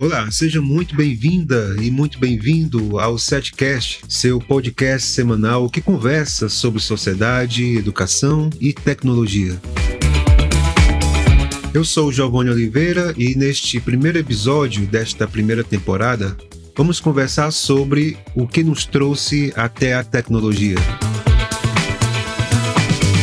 Olá, seja muito bem-vinda e muito bem-vindo ao Setcast, seu podcast semanal que conversa sobre sociedade, educação e tecnologia. Eu sou Giovanni Oliveira e neste primeiro episódio desta primeira temporada vamos conversar sobre o que nos trouxe até a tecnologia.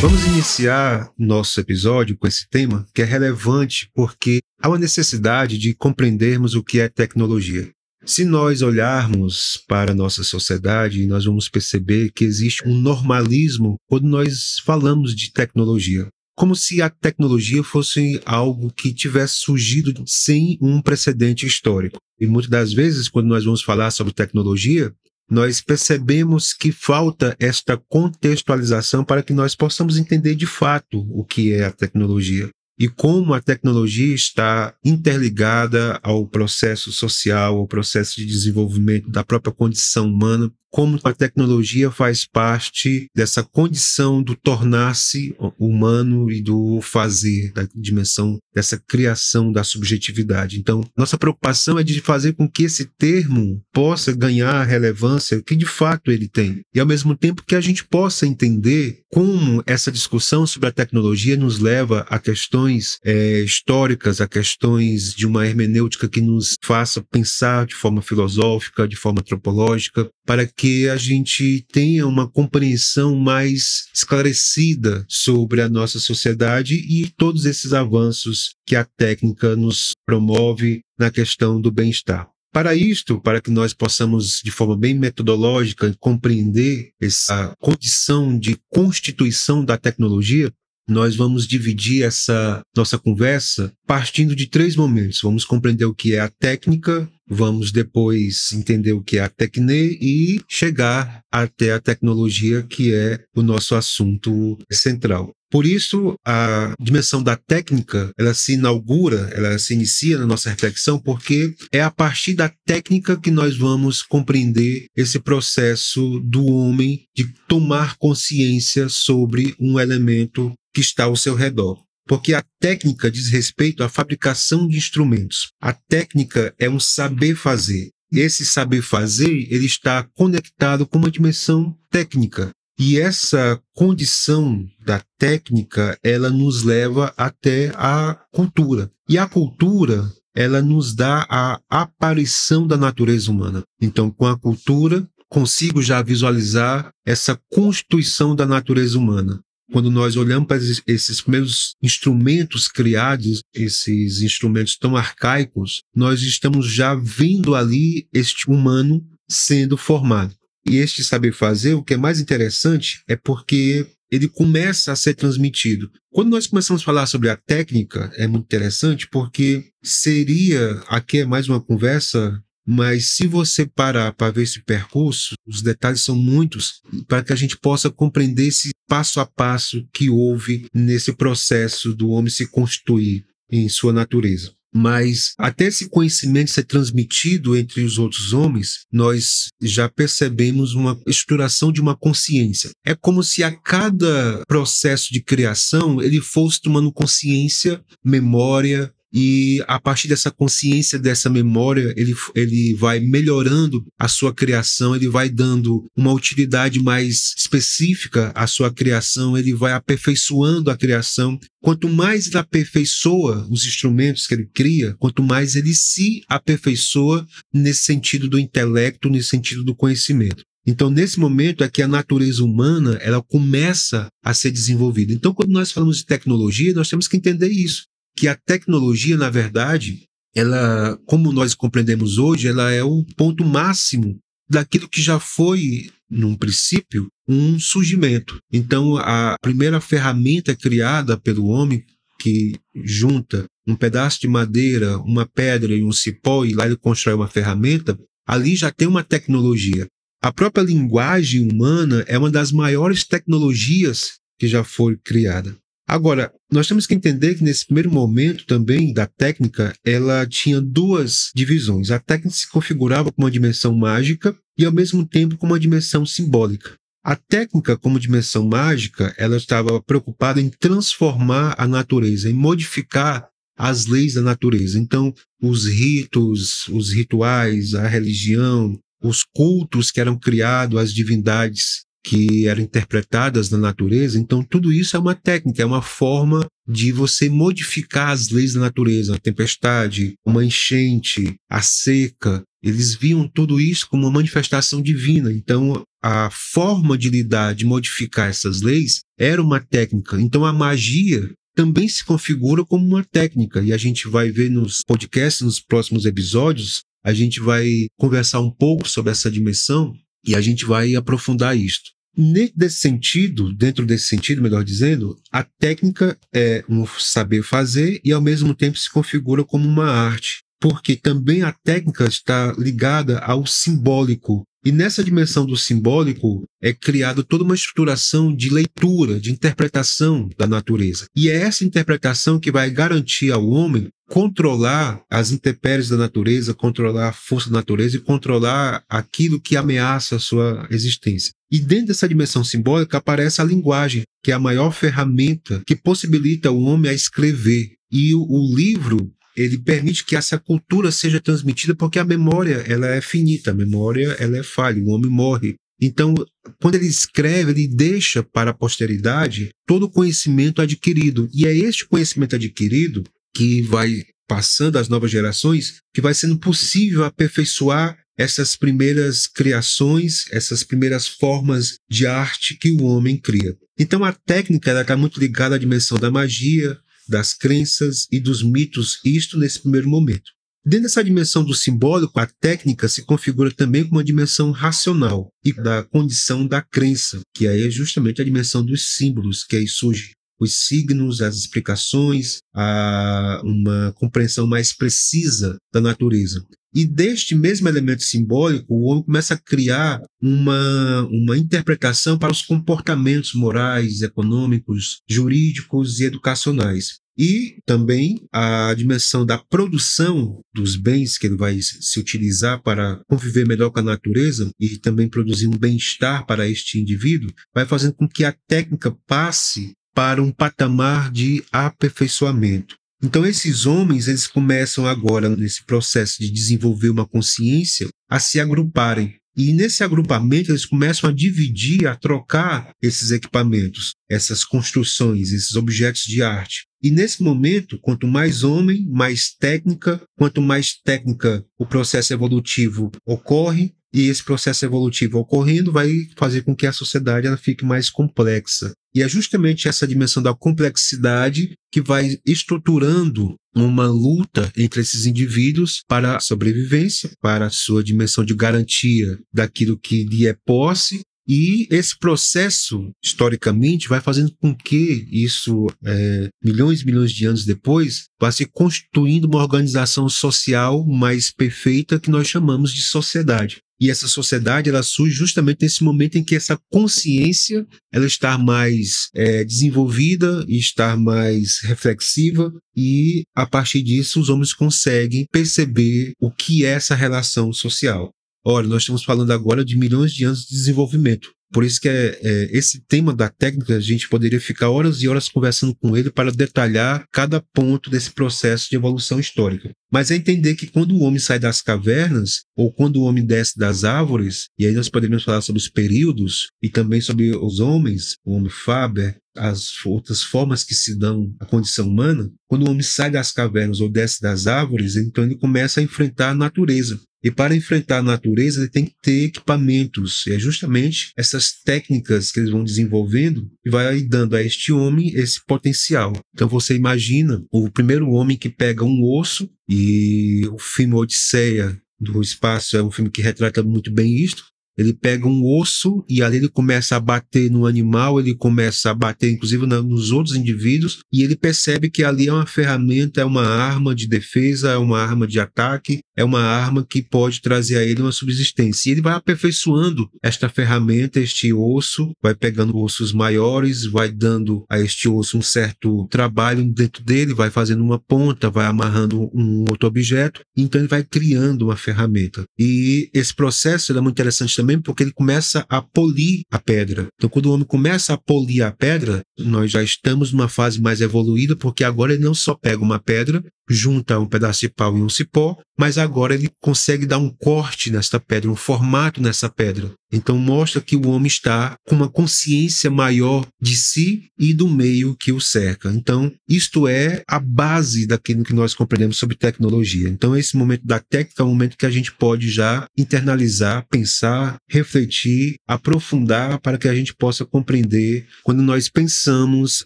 Vamos iniciar nosso episódio com esse tema que é relevante porque há uma necessidade de compreendermos o que é tecnologia. Se nós olharmos para a nossa sociedade, nós vamos perceber que existe um normalismo quando nós falamos de tecnologia. Como se a tecnologia fosse algo que tivesse surgido sem um precedente histórico. E muitas das vezes, quando nós vamos falar sobre tecnologia, nós percebemos que falta esta contextualização para que nós possamos entender de fato o que é a tecnologia e como a tecnologia está interligada ao processo social, ao processo de desenvolvimento da própria condição humana como a tecnologia faz parte dessa condição do tornar-se humano e do fazer, da dimensão dessa criação da subjetividade. Então, nossa preocupação é de fazer com que esse termo possa ganhar a relevância que de fato ele tem. E ao mesmo tempo que a gente possa entender como essa discussão sobre a tecnologia nos leva a questões é, históricas, a questões de uma hermenêutica que nos faça pensar de forma filosófica, de forma antropológica, para que a gente tenha uma compreensão mais esclarecida sobre a nossa sociedade e todos esses avanços que a técnica nos promove na questão do bem-estar. Para isto, para que nós possamos, de forma bem metodológica, compreender essa condição de constituição da tecnologia, nós vamos dividir essa nossa conversa partindo de três momentos. Vamos compreender o que é a técnica, vamos depois entender o que é a tecne e chegar até a tecnologia, que é o nosso assunto central. Por isso, a dimensão da técnica, ela se inaugura, ela se inicia na nossa reflexão, porque é a partir da técnica que nós vamos compreender esse processo do homem de tomar consciência sobre um elemento que está ao seu redor. Porque a técnica diz respeito à fabricação de instrumentos. A técnica é um saber fazer. Esse saber fazer, ele está conectado com uma dimensão técnica. E essa condição da técnica, ela nos leva até a cultura. E a cultura, ela nos dá a aparição da natureza humana. Então, com a cultura, consigo já visualizar essa constituição da natureza humana quando nós olhamos para esses primeiros instrumentos criados, esses instrumentos tão arcaicos, nós estamos já vendo ali este humano sendo formado. E este saber fazer, o que é mais interessante é porque ele começa a ser transmitido. Quando nós começamos a falar sobre a técnica, é muito interessante porque seria, aqui é mais uma conversa mas se você parar para ver esse percurso, os detalhes são muitos para que a gente possa compreender esse passo a passo que houve nesse processo do homem se constituir em sua natureza. Mas até esse conhecimento ser transmitido entre os outros homens, nós já percebemos uma estruturação de uma consciência. É como se a cada processo de criação ele fosse tomando consciência, memória, e a partir dessa consciência, dessa memória, ele, ele vai melhorando a sua criação, ele vai dando uma utilidade mais específica à sua criação, ele vai aperfeiçoando a criação. Quanto mais ele aperfeiçoa os instrumentos que ele cria, quanto mais ele se aperfeiçoa nesse sentido do intelecto, nesse sentido do conhecimento. Então, nesse momento é que a natureza humana ela começa a ser desenvolvida. Então, quando nós falamos de tecnologia, nós temos que entender isso que a tecnologia, na verdade, ela, como nós compreendemos hoje, ela é o ponto máximo daquilo que já foi, num princípio, um surgimento. Então, a primeira ferramenta criada pelo homem, que junta um pedaço de madeira, uma pedra e um cipó, e lá ele constrói uma ferramenta, ali já tem uma tecnologia. A própria linguagem humana é uma das maiores tecnologias que já foi criada. Agora, nós temos que entender que nesse primeiro momento também da técnica, ela tinha duas divisões. A técnica se configurava como uma dimensão mágica e ao mesmo tempo como uma dimensão simbólica. A técnica como dimensão mágica, ela estava preocupada em transformar a natureza, em modificar às leis da natureza. Então, os ritos, os rituais, a religião, os cultos que eram criados às divindades que eram interpretadas na natureza. Então, tudo isso é uma técnica, é uma forma de você modificar as leis da natureza, a tempestade, uma enchente, a seca. Eles viam tudo isso como uma manifestação divina. Então, a forma de lidar, de modificar essas leis, era uma técnica. Então, a magia também se configura como uma técnica. E a gente vai ver nos podcasts, nos próximos episódios, a gente vai conversar um pouco sobre essa dimensão e a gente vai aprofundar isto. Nesse sentido, dentro desse sentido, melhor dizendo, a técnica é um saber fazer e ao mesmo tempo se configura como uma arte, porque também a técnica está ligada ao simbólico, e nessa dimensão do simbólico é criada toda uma estruturação de leitura, de interpretação da natureza. E é essa interpretação que vai garantir ao homem controlar as intempéries da natureza, controlar a força da natureza e controlar aquilo que ameaça a sua existência. E dentro dessa dimensão simbólica aparece a linguagem, que é a maior ferramenta que possibilita o homem a escrever. E o, livro ele permite que essa cultura seja transmitida porque a memória ela é finita, a memória ela é falha, o homem morre. Então, quando ele escreve, ele deixa para a posteridade todo o conhecimento adquirido. E é este conhecimento adquirido que vai passando às novas gerações, que vai sendo possível aperfeiçoar essas primeiras criações, essas primeiras formas de arte que o homem cria. Então a técnica está muito ligada à dimensão da magia, das crenças e dos mitos, isto nesse primeiro momento. Dentro dessa dimensão do simbólico, a técnica se configura também como uma dimensão racional e da condição da crença, que aí é justamente a dimensão dos símbolos, que aí surge os signos, as explicações, a uma compreensão mais precisa da natureza. E deste mesmo elemento simbólico, o homem começa a criar uma, uma interpretação para os comportamentos morais, econômicos, jurídicos e educacionais. E também a dimensão da produção dos bens que ele vai se utilizar para conviver melhor com a natureza e também produzir um bem-estar para este indivíduo, vai fazendo com que a técnica passe para um patamar de aperfeiçoamento. Então esses homens, eles começam agora nesse processo de desenvolver uma consciência a se agruparem. E nesse agrupamento eles começam a dividir, a trocar esses equipamentos, essas construções, esses objetos de arte. E nesse momento, quanto mais homem, mais técnica, quanto mais técnica o processo evolutivo ocorre, e esse processo evolutivo ocorrendo vai fazer com que a sociedade ela fique mais complexa. E é justamente essa dimensão da complexidade que vai estruturando uma luta entre esses indivíduos para a sobrevivência, para a sua dimensão de garantia daquilo que lhe é posse e esse processo, historicamente, vai fazendo com que isso, é, milhões e milhões de anos depois, vá se constituindo uma organização social mais perfeita que nós chamamos de sociedade. E essa sociedade ela surge justamente nesse momento em que essa consciência ela está mais é, desenvolvida está mais reflexiva e a partir disso os homens conseguem perceber o que é essa relação social. Ora, nós estamos falando agora de milhões de anos de desenvolvimento. Por isso que é, é, esse tema da técnica, a gente poderia ficar horas e horas conversando com ele para detalhar cada ponto desse processo de evolução histórica. Mas é entender que quando o homem sai das cavernas, ou quando o homem desce das árvores, e aí nós poderíamos falar sobre os períodos, e também sobre os homens, o homem Faber, as outras formas que se dão à condição humana, quando o homem sai das cavernas ou desce das árvores, então ele começa a enfrentar a natureza. E para enfrentar a natureza, ele tem que ter equipamentos. E é justamente essas técnicas que eles vão desenvolvendo e vai dando a este homem esse potencial. Então você imagina o primeiro homem que pega um osso e o filme Odisseia do espaço é um filme que retrata muito bem isto. Ele pega um osso e ali ele começa a bater no animal, ele começa a bater inclusive nos outros indivíduos e ele percebe que ali é uma ferramenta, é uma arma de defesa, é uma arma de ataque, é uma arma que pode trazer a ele uma subsistência. E ele vai aperfeiçoando esta ferramenta, este osso, vai pegando ossos maiores, vai dando a este osso um certo trabalho dentro dele, vai fazendo uma ponta, vai amarrando um outro objeto, então ele vai criando uma ferramenta. E esse processo é muito interessante também porque ele começa a polir a pedra. Então, quando o homem começa a polir a pedra, nós já estamos numa fase mais evoluída, porque agora ele não só pega uma pedra, junta um pedaço de pau e um cipó, mas ele consegue dar um corte nesta pedra, um formato nessa pedra. Então mostra que o homem está com uma consciência maior de si e do meio que o cerca. Então, isto é a base daquilo que nós compreendemos sobre tecnologia. Então, esse momento da técnica é um momento que a gente pode já internalizar, pensar, refletir, aprofundar para que a gente possa compreender quando nós pensamos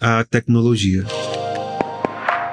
a tecnologia.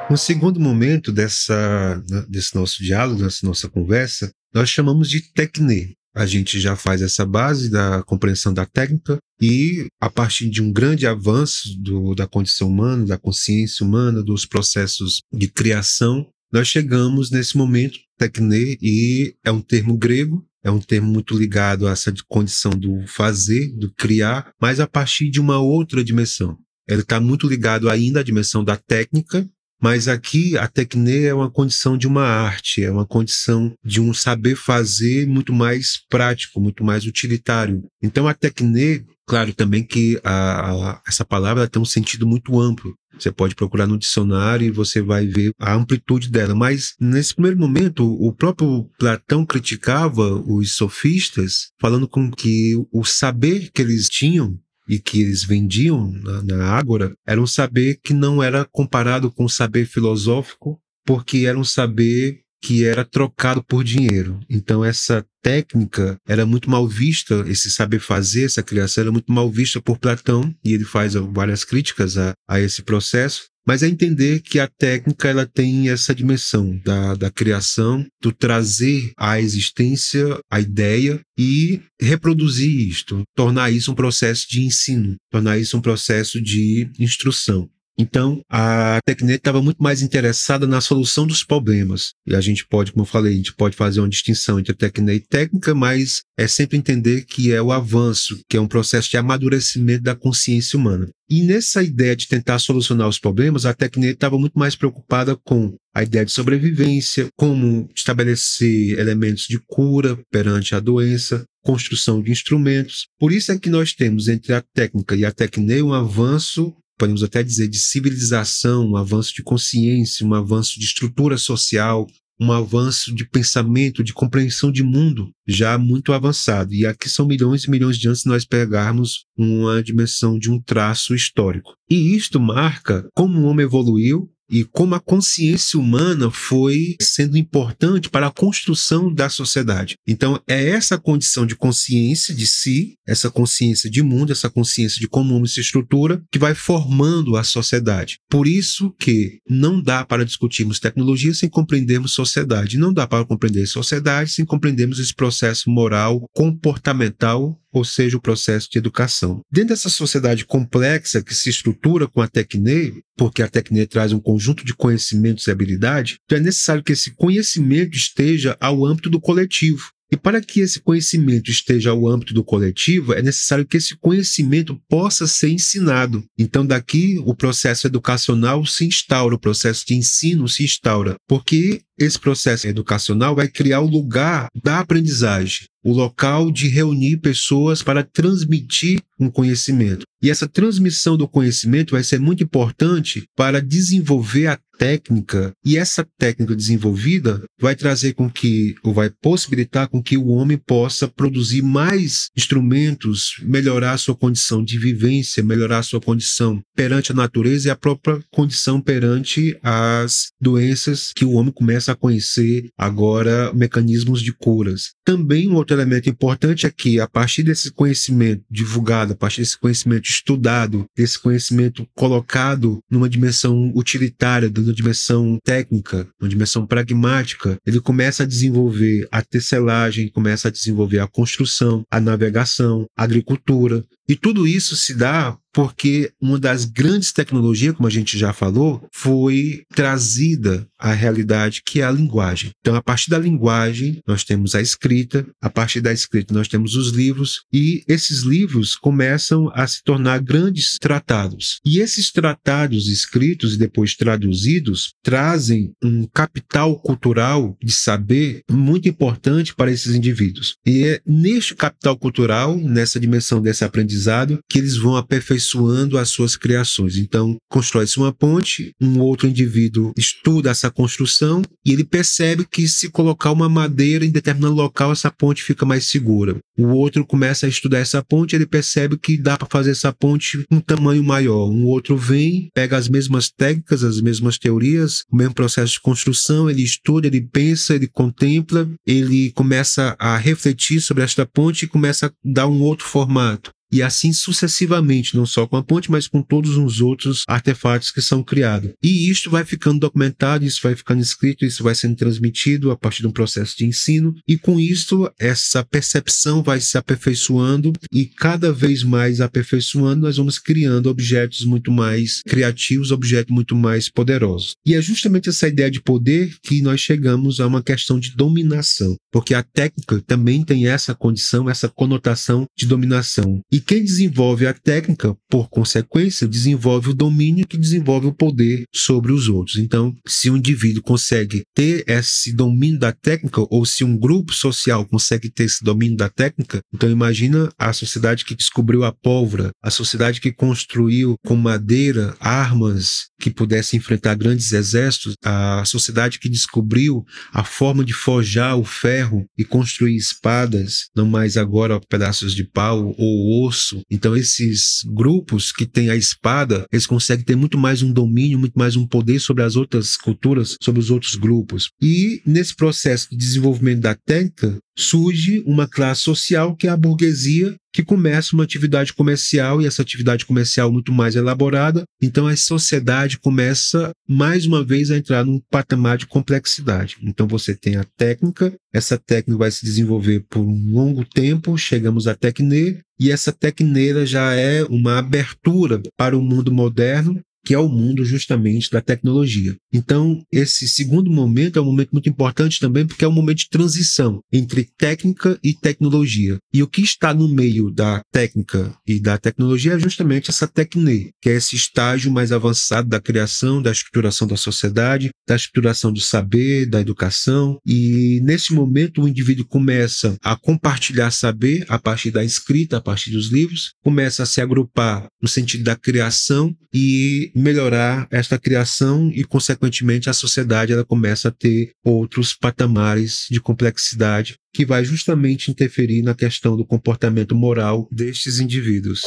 Um segundo momento dessa, né, desse nosso diálogo, dessa nossa conversa, nós chamamos de tecne. A gente já faz essa base da compreensão da técnica e, a partir de um grande avanço do, da condição humana, da consciência humana, dos processos de criação, nós chegamos nesse momento, tecne, e é um termo grego, é um termo muito ligado a essa condição do fazer, do criar, mas a partir de uma outra dimensão. Ele está muito ligado ainda à dimensão da técnica, mas aqui a tecne é uma condição de uma arte, é uma condição de um saber fazer muito mais prático, muito mais utilitário. Então a tecne, claro também que a, a, essa palavra tem um sentido muito amplo. Você pode procurar no dicionário e você vai ver a amplitude dela. Mas nesse primeiro momento, o próprio Platão criticava os sofistas, falando com que o saber que eles tinham e que eles vendiam na, na Ágora era um saber que não era comparado com o saber filosófico, porque era um saber que era trocado por dinheiro. Então essa técnica era muito mal vista, esse saber fazer, essa criação era muito mal vista por Platão, e ele faz várias críticas a, a esse processo, mas é entender que a técnica ela tem essa dimensão da, da criação, do trazer à existência a ideia e reproduzir isto, tornar isso um processo de ensino, tornar isso um processo de instrução. Então, a Tecnet estava muito mais interessada na solução dos problemas. E a gente pode, como eu falei, a gente pode fazer uma distinção entre Tecnet e técnica, mas é sempre entender que é o avanço, que é um processo de amadurecimento da consciência humana. E nessa ideia de tentar solucionar os problemas, a Tecnet estava muito mais preocupada com a ideia de sobrevivência, como estabelecer elementos de cura perante a doença, construção de instrumentos. Por isso é que nós temos entre a técnica e a Tecnet um avanço podemos até dizer, de civilização, um avanço de consciência, um avanço de estrutura social, um avanço de pensamento, de compreensão de mundo já muito avançado. E aqui são milhões e milhões de anos se nós pegarmos uma dimensão de um traço histórico. E isto marca como o homem evoluiu e como a consciência humana foi sendo importante para a construção da sociedade. Então, é essa condição de consciência de si, essa consciência de mundo, essa consciência de como o homem se estrutura, que vai formando a sociedade. Por isso que não dá para discutirmos tecnologia sem compreendermos sociedade. Não dá para compreender sociedade sem compreendermos esse processo moral, comportamental ou seja, o processo de educação. Dentro dessa sociedade complexa que se estrutura com a Tecne, porque a Tecne traz um conjunto de conhecimentos e habilidade, então é necessário que esse conhecimento esteja ao âmbito do coletivo. E para que esse conhecimento esteja ao âmbito do coletivo, é necessário que esse conhecimento possa ser ensinado. Então, daqui o processo educacional se instaura, o processo de ensino se instaura, porque esse processo educacional vai criar o lugar da aprendizagem, o local de reunir pessoas para transmitir um conhecimento. E essa transmissão do conhecimento vai ser muito importante para desenvolver a técnica, e essa técnica desenvolvida vai trazer com que, ou vai possibilitar com que o homem possa produzir mais instrumentos, melhorar sua condição de vivência, melhorar sua condição perante a natureza e a própria condição perante as doenças que o homem começa a conhecer agora mecanismos de curas. Também outro elemento importante é que, a partir desse conhecimento divulgado, a partir desse conhecimento estudado, desse conhecimento colocado numa dimensão utilitária, numa dimensão técnica, numa dimensão pragmática, ele começa a desenvolver a tecelagem, começa a desenvolver a construção, a navegação, a agricultura. E tudo isso se dá porque uma das grandes tecnologias, como a gente já falou, foi trazida à realidade, que é a linguagem. Então, a partir da linguagem, nós temos a escrita, a partir da escrita, nós temos os livros, e esses livros começam a se tornar grandes tratados. E esses tratados escritos e depois traduzidos trazem um capital cultural de saber muito importante para esses indivíduos. E é neste capital cultural, nessa dimensão desse aprendizado, que eles vão aperfeiçoando as suas criações. Então, constrói-se uma ponte, um outro indivíduo estuda essa construção e ele percebe que se colocar uma madeira em determinado local, essa ponte fica mais segura. O outro começa a estudar essa ponte, ele percebe que dá para fazer essa ponte um tamanho maior. Um outro vem, pega as mesmas técnicas, as mesmas teorias, o mesmo processo de construção, ele estuda, ele pensa, ele contempla, ele começa a refletir sobre esta ponte e começa a dar um outro formato e assim sucessivamente, não só com a ponte, mas com todos os outros artefatos que são criados. E isto vai ficando documentado, isso vai ficando escrito, isso vai sendo transmitido a partir de um processo de ensino, e com isso essa percepção vai se aperfeiçoando e cada vez mais aperfeiçoando, nós vamos criando objetos muito mais criativos, objetos muito mais poderosos. E é justamente essa ideia de poder que nós chegamos a uma questão de dominação, porque a técnica também tem essa condição, essa conotação de dominação. Quem desenvolve a técnica, por consequência, desenvolve o domínio que desenvolve o poder sobre os outros. Então, se um indivíduo consegue ter esse domínio da técnica, ou se um grupo social consegue ter esse domínio da técnica, então imagina a sociedade que descobriu a pólvora, a sociedade que construiu com madeira armas que pudessem enfrentar grandes exércitos, a sociedade que descobriu a forma de forjar o ferro e construir espadas, não mais agora pedaços de pau ou osso. Então, esses grupos que têm a espada, eles conseguem ter muito mais um domínio, muito mais um poder sobre as outras culturas, sobre os outros grupos. E nesse processo de desenvolvimento da técnica, surge uma classe social que é a burguesia, que começa uma atividade comercial e essa atividade comercial muito mais elaborada. Então a sociedade começa mais uma vez a entrar num patamar de complexidade. Então você tem a técnica, essa técnica vai se desenvolver por um longo tempo, chegamos à tecne, e essa tecneira já é uma abertura para o mundo moderno que é o mundo justamente da tecnologia. Então, esse segundo momento é um momento muito importante também porque é um momento de transição entre técnica e tecnologia. E o que está no meio da técnica e da tecnologia é justamente essa tecne, que é esse estágio mais avançado da criação, da estruturação da sociedade, da estruturação do saber, da educação. E nesse momento o indivíduo começa a compartilhar saber a partir da escrita, a partir dos livros, começa a se agrupar no sentido da criação e melhorar esta criação e, consequentemente, a sociedade ela começa a ter outros patamares de complexidade que vai justamente interferir na questão do comportamento moral destes indivíduos.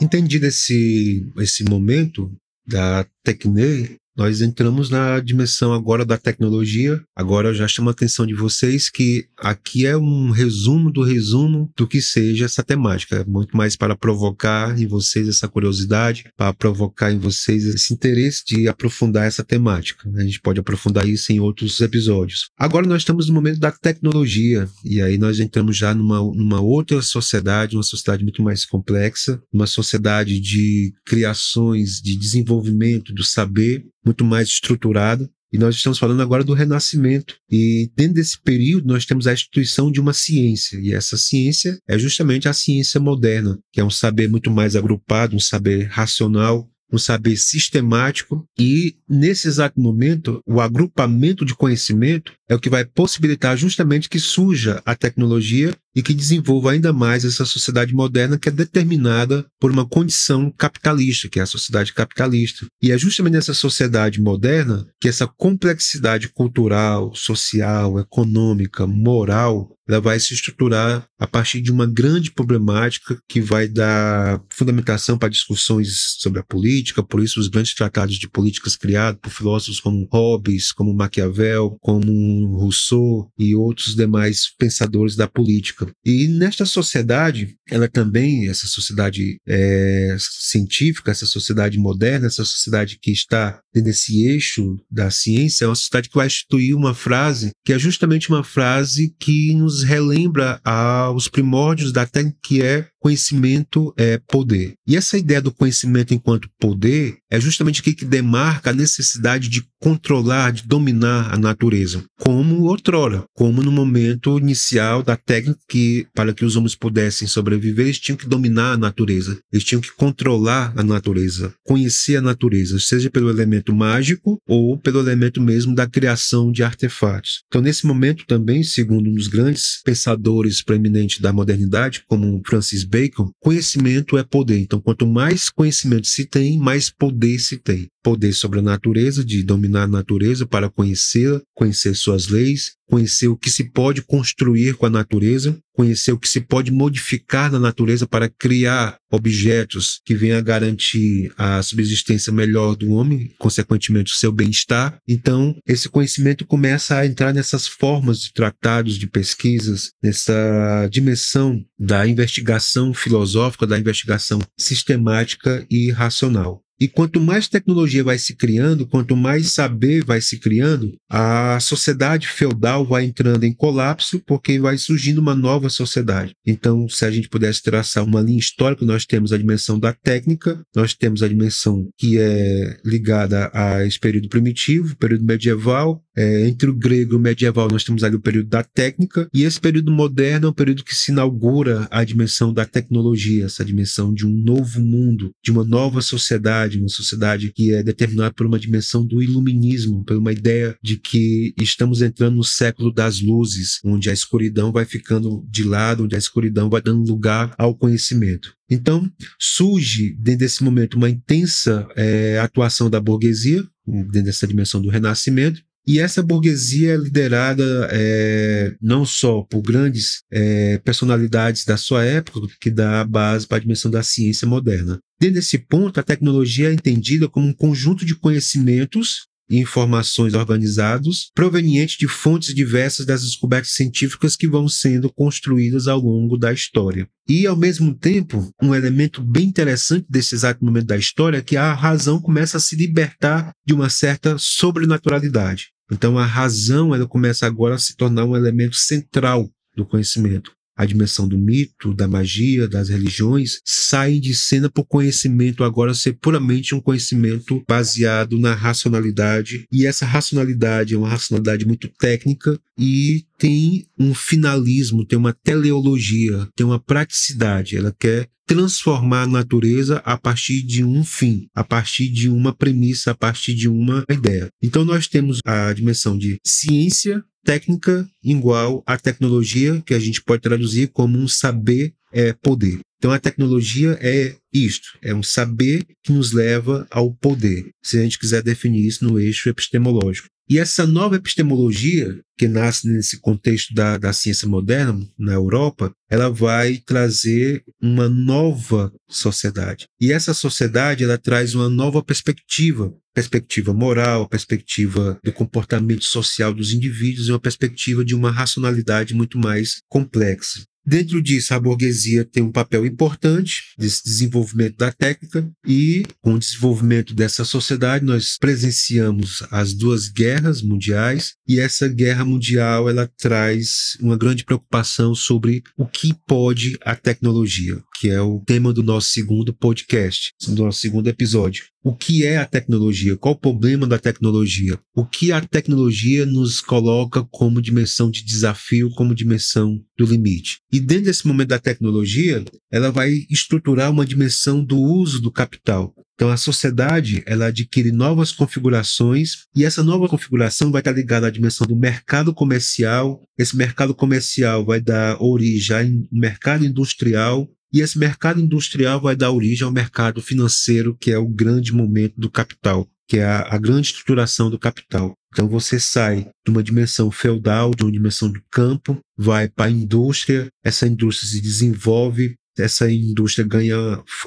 Entendido esse, esse momento da tecne, nós entramos na dimensão agora da tecnologia. Agora eu já chamo a atenção de vocês que aqui é um resumo do resumo do que seja essa temática. É muito mais para provocar em vocês essa curiosidade, para provocar em vocês esse interesse de aprofundar essa temática. A gente pode aprofundar isso em outros episódios. Agora nós estamos no momento da tecnologia e aí nós entramos já numa, numa outra sociedade, uma sociedade muito mais complexa, uma sociedade de criações, de desenvolvimento do saber muito mais estruturado. E nós estamos falando agora do renascimento. E dentro desse período, nós temos a instituição de uma ciência. E essa ciência é justamente a ciência moderna, que é um saber muito mais agrupado, um saber racional, um saber sistemático e, nesse exato momento, o agrupamento de conhecimento é o que vai possibilitar justamente que surja a tecnologia e que desenvolva ainda mais essa sociedade moderna que é determinada por uma condição capitalista, que é a sociedade capitalista. E é justamente nessa sociedade moderna que essa complexidade cultural, social, econômica, moral, ela vai se estruturar a partir de uma grande problemática que vai dar fundamentação para discussões sobre a política, por isso os grandes tratados de políticas criados por filósofos como Hobbes, como Maquiavel, como Rousseau e outros demais pensadores da política E nesta sociedade, ela também, essa sociedade é, científica, essa sociedade moderna, essa sociedade que está desse eixo da ciência, é uma sociedade que vai instituir uma frase que é justamente uma frase que nos relembra aos primórdios da que é conhecimento é poder. E essa ideia do conhecimento enquanto poder é justamente o que demarca a necessidade de controlar, de dominar a natureza, como outrora, como no momento inicial da técnica que para que os homens pudessem sobreviver, eles tinham que dominar a natureza, eles tinham que controlar a natureza, conhecer a natureza, seja pelo elemento mágico ou pelo elemento mesmo da criação de artefatos. Então, nesse momento também, segundo um dos grandes pensadores preeminentes da modernidade, como Francis Bacon, conhecimento é poder. Então, quanto mais conhecimento se tem, mais poder se tem. Poder sobre a natureza, de dominar a natureza para conhecê-la, conhecer suas leis, conhecer o que se pode construir com a natureza, conhecer o que se pode modificar na natureza para criar objetos que venham a garantir a subsistência melhor do homem, consequentemente o seu bem-estar. Então, esse conhecimento começa a entrar nessas formas de tratados, de pesquisas, nessa dimensão da investigação filosófica, da investigação sistemática e racional. E quanto mais tecnologia vai se criando, quanto mais saber vai se criando, a sociedade feudal vai entrando em colapso porque vai surgindo uma nova sociedade. Então, se a gente pudesse traçar uma linha histórica, nós temos a dimensão da técnica, nós temos a dimensão que é ligada a esse período primitivo, período medieval, é, entre o grego e o medieval, nós temos ali o período da técnica, e esse período moderno é um período que se inaugura a dimensão da tecnologia, essa dimensão de um novo mundo, de uma nova sociedade, uma sociedade que é determinada por uma dimensão do iluminismo, por uma ideia de que estamos entrando no século das luzes, onde a escuridão vai ficando de lado, onde a escuridão vai dando lugar ao conhecimento. Então, surge dentro desse momento uma intensa é, atuação da burguesia, dentro dessa dimensão do renascimento, e essa burguesia é liderada é, não só por grandes é, personalidades da sua época, que dá a base para a dimensão da ciência moderna. Dentro desse ponto, a tecnologia é entendida como um conjunto de conhecimentos e informações organizados provenientes de fontes diversas das descobertas científicas que vão sendo construídas ao longo da história. E, ao mesmo tempo, um elemento bem interessante desse exato momento da história é que a razão começa a se libertar de uma certa sobrenaturalidade. Então a razão ela começa agora a se tornar um elemento central do conhecimento. A dimensão do mito, da magia, das religiões saem de cena por conhecimento agora ser puramente um conhecimento baseado na racionalidade. E essa racionalidade é uma racionalidade muito técnica e tem um finalismo, tem uma teleologia, tem uma praticidade. Ela quer transformar a natureza a partir de um fim, a partir de uma premissa, a partir de uma ideia. Então nós temos a dimensão de ciência, técnica igual a tecnologia, que a gente pode traduzir como um saber é poder. Então a tecnologia é isto, é um saber que nos leva ao poder, se a gente quiser definir isso no eixo epistemológico. E essa nova epistemologia, que nasce nesse contexto da, da ciência moderna na Europa, ela vai trazer uma nova sociedade. E essa sociedade ela traz uma nova perspectiva perspectiva moral, perspectiva do comportamento social dos indivíduos e uma perspectiva de uma racionalidade muito mais complexa. Dentro disso, a burguesia tem um papel importante nesse desenvolvimento da técnica e com o desenvolvimento dessa sociedade nós presenciamos as duas guerras mundiais e essa guerra mundial ela traz uma grande preocupação sobre o que pode a tecnologia, que é o tema do nosso segundo podcast, do nosso segundo episódio. O que é a tecnologia? Qual o problema da tecnologia? O que a tecnologia nos coloca como dimensão de desafio, como dimensão do limite? E dentro desse momento da tecnologia, ela vai estruturar uma dimensão do uso do capital. Então a sociedade ela adquire novas configurações e essa nova configuração vai estar ligada à dimensão do mercado comercial. Esse mercado comercial vai dar origem ao mercado industrial e esse mercado industrial vai dar origem ao mercado financeiro, que é o grande momento do capital, que é a, a grande estruturação do capital. Então você sai de uma dimensão feudal, de uma dimensão do campo, vai para a indústria, essa indústria se desenvolve, essa indústria ganha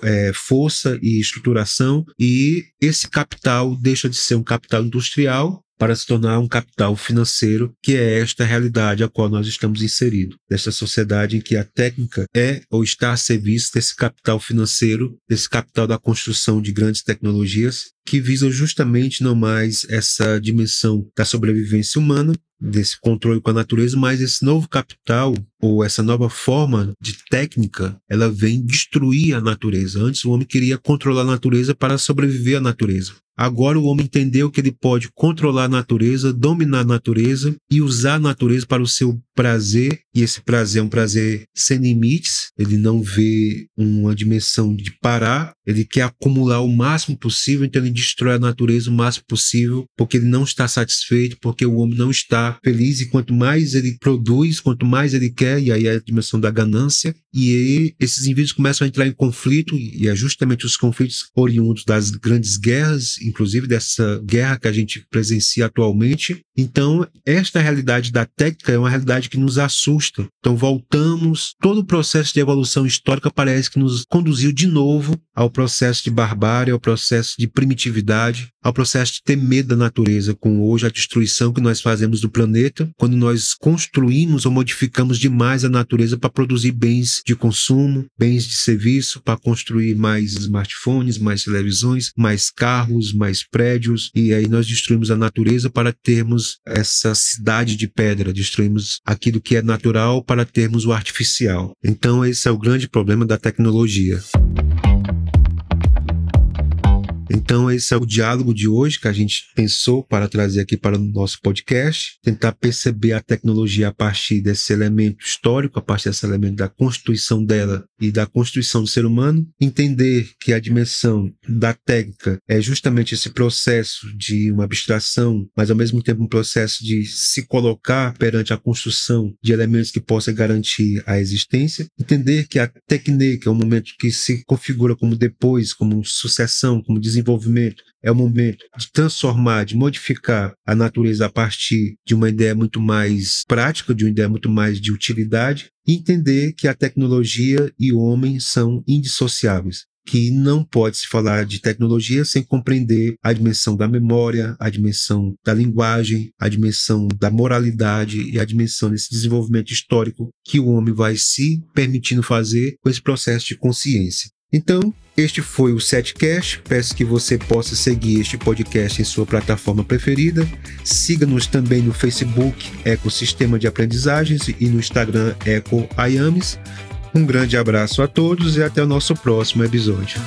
é, força e estruturação, e esse capital deixa de ser um capital industrial para se tornar um capital financeiro, que é esta realidade a qual nós estamos inseridos, desta sociedade em que a técnica é ou está a serviço desse capital financeiro, desse capital da construção de grandes tecnologias, que visam justamente não mais essa dimensão da sobrevivência humana, desse controle com a natureza, mas esse novo capital ou essa nova forma de técnica, ela vem destruir a natureza. Antes o homem queria controlar a natureza para sobreviver à natureza. Agora o homem entendeu que ele pode controlar a natureza, dominar a natureza e usar a natureza para o seu prazer, e esse prazer é um prazer sem limites, ele não vê uma dimensão de parar, ele quer acumular o máximo possível, então ele destrói a natureza o máximo possível, porque ele não está satisfeito, porque o homem não está feliz, e quanto mais ele produz, quanto mais ele quer, e aí é a dimensão da ganância, e aí esses indivíduos começam a entrar em conflito, e é justamente os conflitos oriundos das grandes guerras, inclusive dessa guerra que a gente presencia atualmente. Então, esta realidade da técnica é uma realidade que nos assusta. Então, voltamos, todo o processo de evolução histórica parece que nos conduziu de novo ao processo de barbárie, ao processo de primitividade, ao processo de ter medo da natureza, com hoje a destruição que nós fazemos do planeta, quando nós construímos ou modificamos demais a natureza para produzir bens de consumo, bens de serviço, para construir mais smartphones, mais televisões, mais carros, mais prédios, e aí nós destruímos a natureza para termos essa cidade de pedra, destruímos aquilo que é natural para termos o artificial. Então, esse é o grande problema da tecnologia. Então, esse é o diálogo de hoje que a gente pensou para trazer aqui para o nosso podcast, tentar perceber a tecnologia a partir desse elemento histórico, a partir desse elemento da constituição dela e da constituição do ser humano, entender que a dimensão da técnica é justamente esse processo de uma abstração, mas ao mesmo tempo um processo de se colocar perante a construção de elementos que possam garantir a existência, entender que a técnica é um momento que se configura como depois, como sucessão, como desenvolvimento, é o momento de transformar, de modificar a natureza a partir de uma ideia muito mais prática, de uma ideia muito mais de utilidade, e entender que a tecnologia e o homem são indissociáveis que não pode se falar de tecnologia sem compreender a dimensão da memória, a dimensão da linguagem, a dimensão da moralidade e a dimensão desse desenvolvimento histórico que o homem vai se permitindo fazer com esse processo de consciência. Então, este foi o Setcast. Peço que você possa seguir este podcast em sua plataforma preferida. Siga-nos também no Facebook Ecosistema de Aprendizagens e no Instagram Eco Um grande abraço a todos e até o nosso próximo episódio.